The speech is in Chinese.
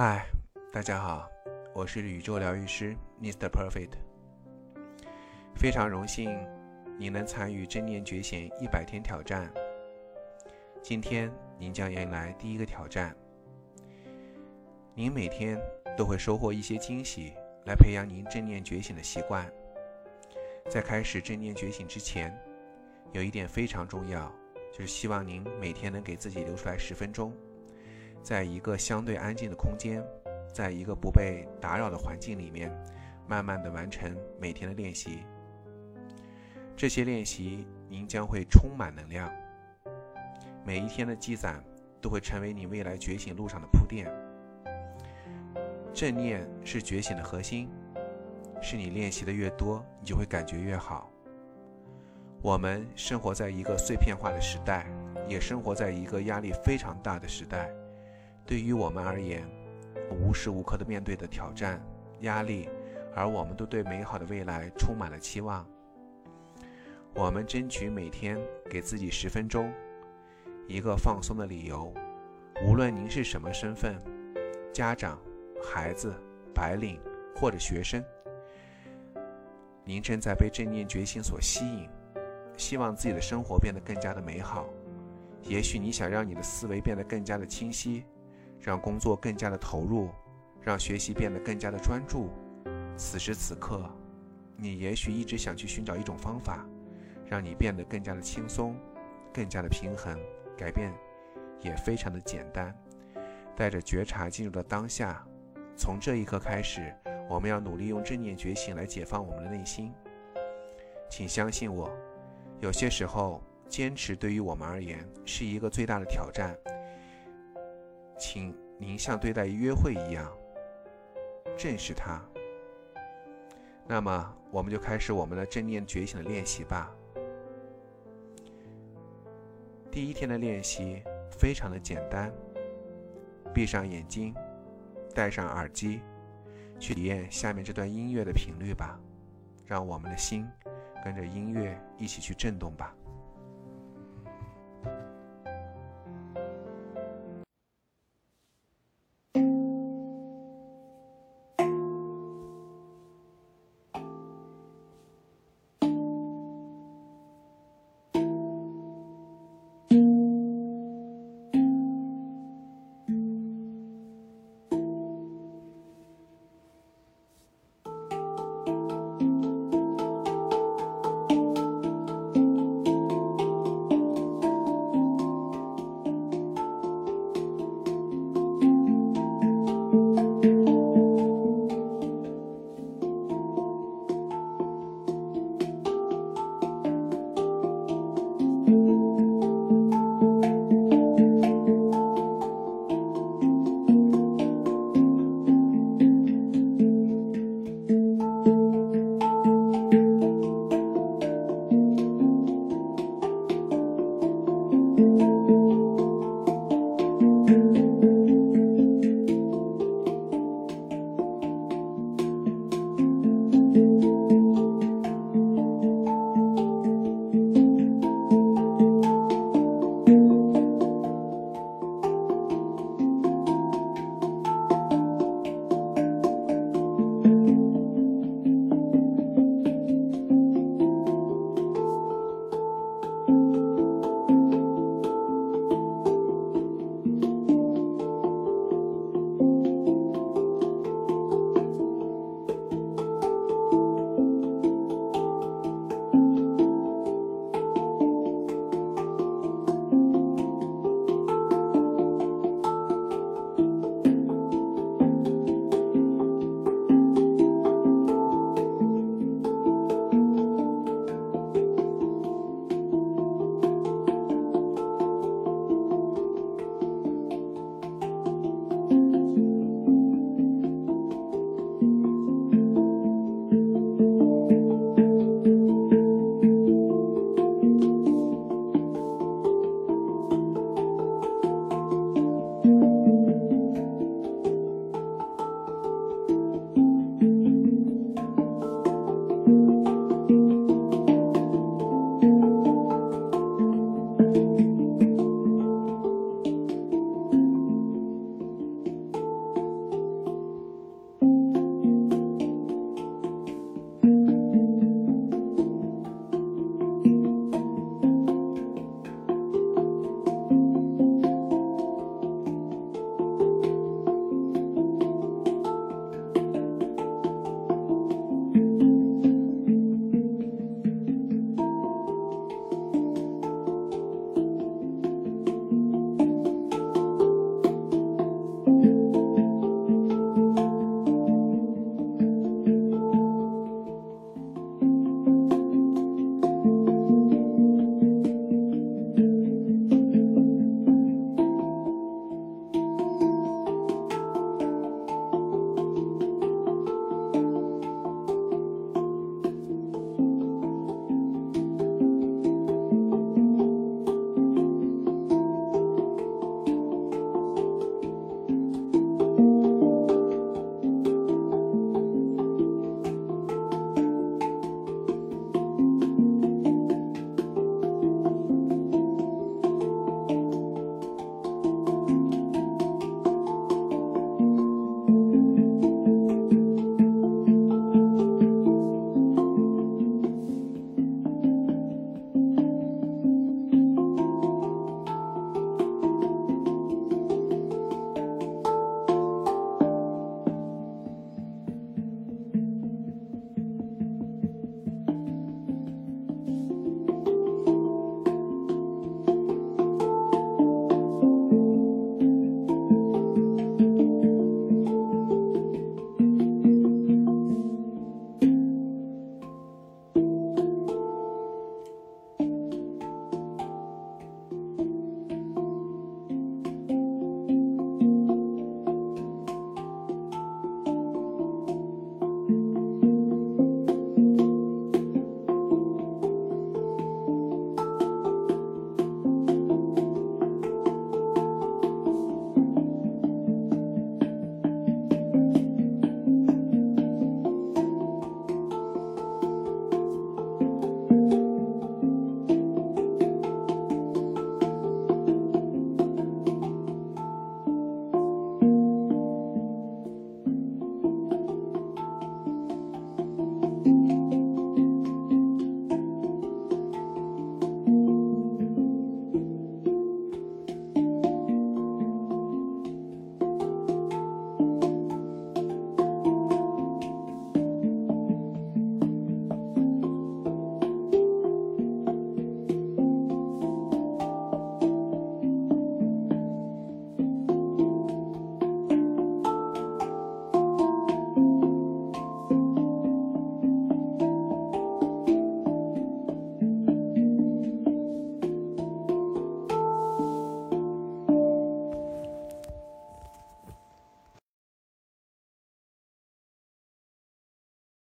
嗨，大家好，我是宇宙疗愈师 Mr. Perfect。非常荣幸您能参与正念觉醒一百天挑战。今天您将迎来第一个挑战。您每天都会收获一些惊喜，来培养您正念觉醒的习惯。在开始正念觉醒之前，有一点非常重要，就是希望您每天能给自己留出来十分钟。在一个相对安静的空间，在一个不被打扰的环境里面，慢慢的完成每天的练习。这些练习，您将会充满能量。每一天的积攒，都会成为你未来觉醒路上的铺垫。正念是觉醒的核心，是你练习的越多，你就会感觉越好。我们生活在一个碎片化的时代，也生活在一个压力非常大的时代。对于我们而言，无时无刻的面对的挑战、压力，而我们都对美好的未来充满了期望。我们争取每天给自己十分钟，一个放松的理由。无论您是什么身份，家长、孩子、白领或者学生，您正在被正念觉醒所吸引，希望自己的生活变得更加的美好。也许你想让你的思维变得更加的清晰。让工作更加的投入，让学习变得更加的专注。此时此刻，你也许一直想去寻找一种方法，让你变得更加的轻松，更加的平衡。改变也非常的简单，带着觉察进入到当下。从这一刻开始，我们要努力用正念觉醒来解放我们的内心。请相信我，有些时候坚持对于我们而言是一个最大的挑战。请您像对待约会一样正视它。那么，我们就开始我们的正念觉醒的练习吧。第一天的练习非常的简单，闭上眼睛，戴上耳机，去体验下面这段音乐的频率吧。让我们的心跟着音乐一起去震动吧。